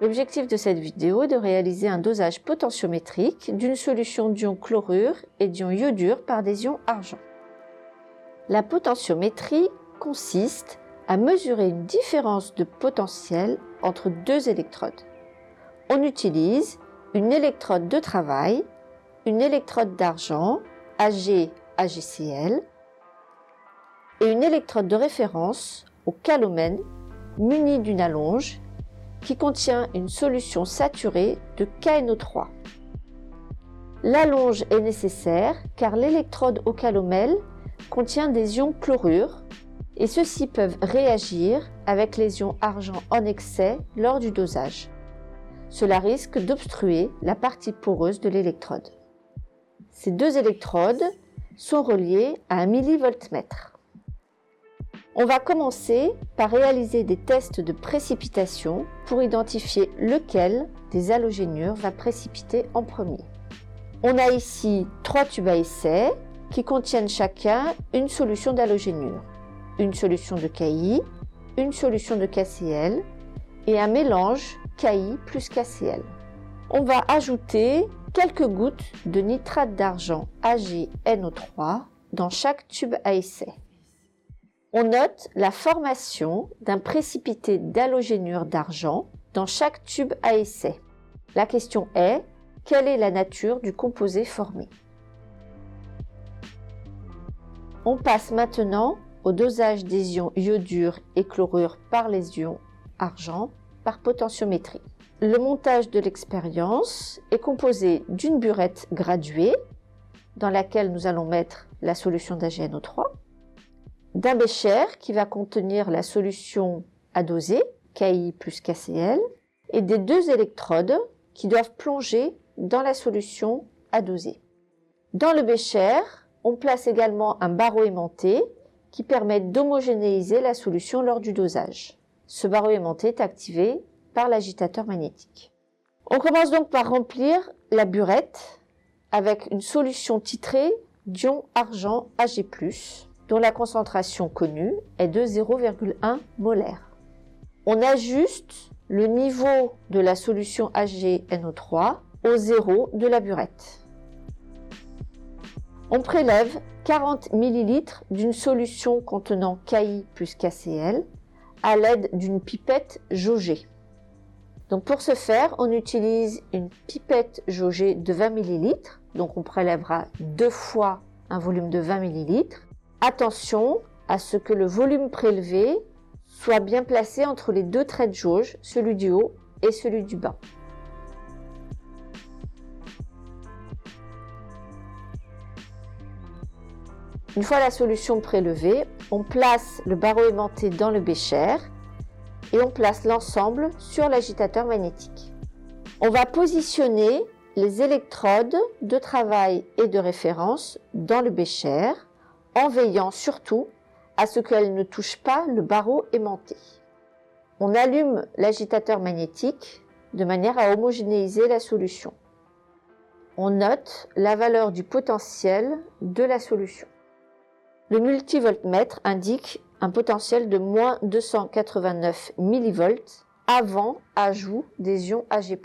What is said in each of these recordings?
L'objectif de cette vidéo est de réaliser un dosage potentiométrique d'une solution d'ion chlorure et d'ion iodure par des ions argent. La potentiométrie consiste à mesurer une différence de potentiel entre deux électrodes. On utilise une électrode de travail, une électrode d'argent, Ag AgCl, et une électrode de référence au calomène munie d'une allonge qui contient une solution saturée de KNO3. L'allonge est nécessaire car l'électrode au calomel contient des ions chlorure et ceux-ci peuvent réagir avec les ions argent en excès lors du dosage. Cela risque d'obstruer la partie poreuse de l'électrode. Ces deux électrodes sont reliées à un millivoltmètre. On va commencer par réaliser des tests de précipitation pour identifier lequel des halogénures va précipiter en premier. On a ici trois tubes à essai qui contiennent chacun une solution d'halogénure, une solution de KI, une solution de KCl et un mélange KI plus KCl. On va ajouter quelques gouttes de nitrate d'argent AgNO3 dans chaque tube à essai. On note la formation d'un précipité d'halogénure d'argent dans chaque tube à essai. La question est, quelle est la nature du composé formé? On passe maintenant au dosage des ions iodure et chlorure par les ions argent par potentiométrie. Le montage de l'expérience est composé d'une burette graduée dans laquelle nous allons mettre la solution d'AgNO3 d'un bécher qui va contenir la solution à doser, KI plus KCl, et des deux électrodes qui doivent plonger dans la solution à doser. Dans le bécher, on place également un barreau aimanté qui permet d'homogénéiser la solution lors du dosage. Ce barreau aimanté est activé par l'agitateur magnétique. On commence donc par remplir la burette avec une solution titrée d'ion argent Ag+, dont la concentration connue est de 0,1 molaire. On ajuste le niveau de la solution AgNO3 au zéro de la burette. On prélève 40 ml d'une solution contenant KI plus KCl à l'aide d'une pipette jaugée. Donc pour ce faire, on utilise une pipette jaugée de 20 ml. Donc on prélèvera deux fois un volume de 20 ml Attention à ce que le volume prélevé soit bien placé entre les deux traits de jauge, celui du haut et celui du bas. Une fois la solution prélevée, on place le barreau aimanté dans le bécher et on place l'ensemble sur l'agitateur magnétique. On va positionner les électrodes de travail et de référence dans le bécher en veillant surtout à ce qu'elle ne touche pas le barreau aimanté. On allume l'agitateur magnétique de manière à homogénéiser la solution. On note la valeur du potentiel de la solution. Le multivoltmètre indique un potentiel de moins 289 mV avant ajout des ions Ag+.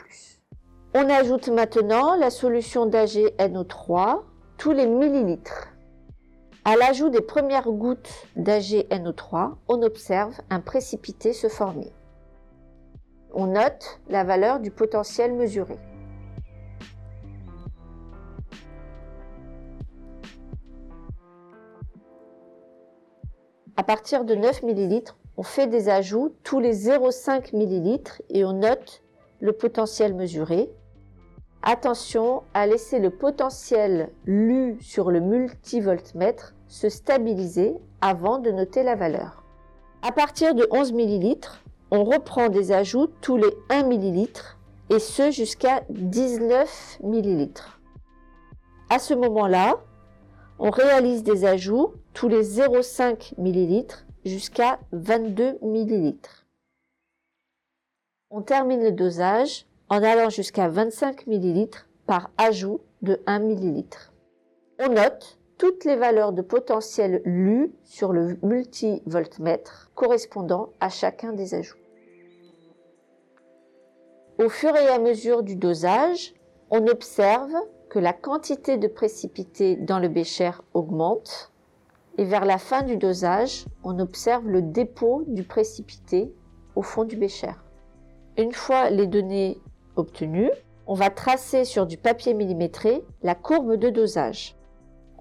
On ajoute maintenant la solution d'AgNO3 tous les millilitres. À l'ajout des premières gouttes d'AgNO3, on observe un précipité se former. On note la valeur du potentiel mesuré. À partir de 9 ml, on fait des ajouts tous les 0,5 ml et on note le potentiel mesuré. Attention à laisser le potentiel lu sur le multivoltmètre se stabiliser avant de noter la valeur. À partir de 11 ml, on reprend des ajouts tous les 1 ml et ce jusqu'à 19 ml. À ce moment-là, on réalise des ajouts tous les 0,5 ml jusqu'à 22 ml. On termine le dosage en allant jusqu'à 25 ml par ajout de 1 ml. On note toutes les valeurs de potentiel lues sur le multivoltmètre correspondant à chacun des ajouts. Au fur et à mesure du dosage, on observe que la quantité de précipité dans le bécher augmente et vers la fin du dosage, on observe le dépôt du précipité au fond du bécher. Une fois les données obtenues, on va tracer sur du papier millimétré la courbe de dosage.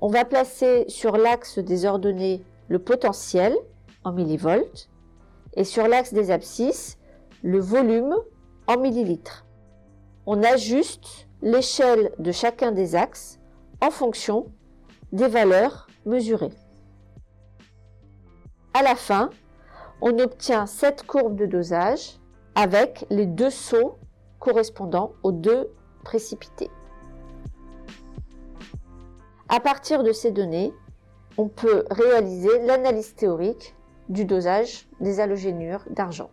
On va placer sur l'axe des ordonnées le potentiel en millivolts et sur l'axe des abscisses le volume en millilitres. On ajuste l'échelle de chacun des axes en fonction des valeurs mesurées. À la fin, on obtient cette courbe de dosage avec les deux sauts correspondant aux deux précipités. À partir de ces données, on peut réaliser l'analyse théorique du dosage des halogénures d'argent.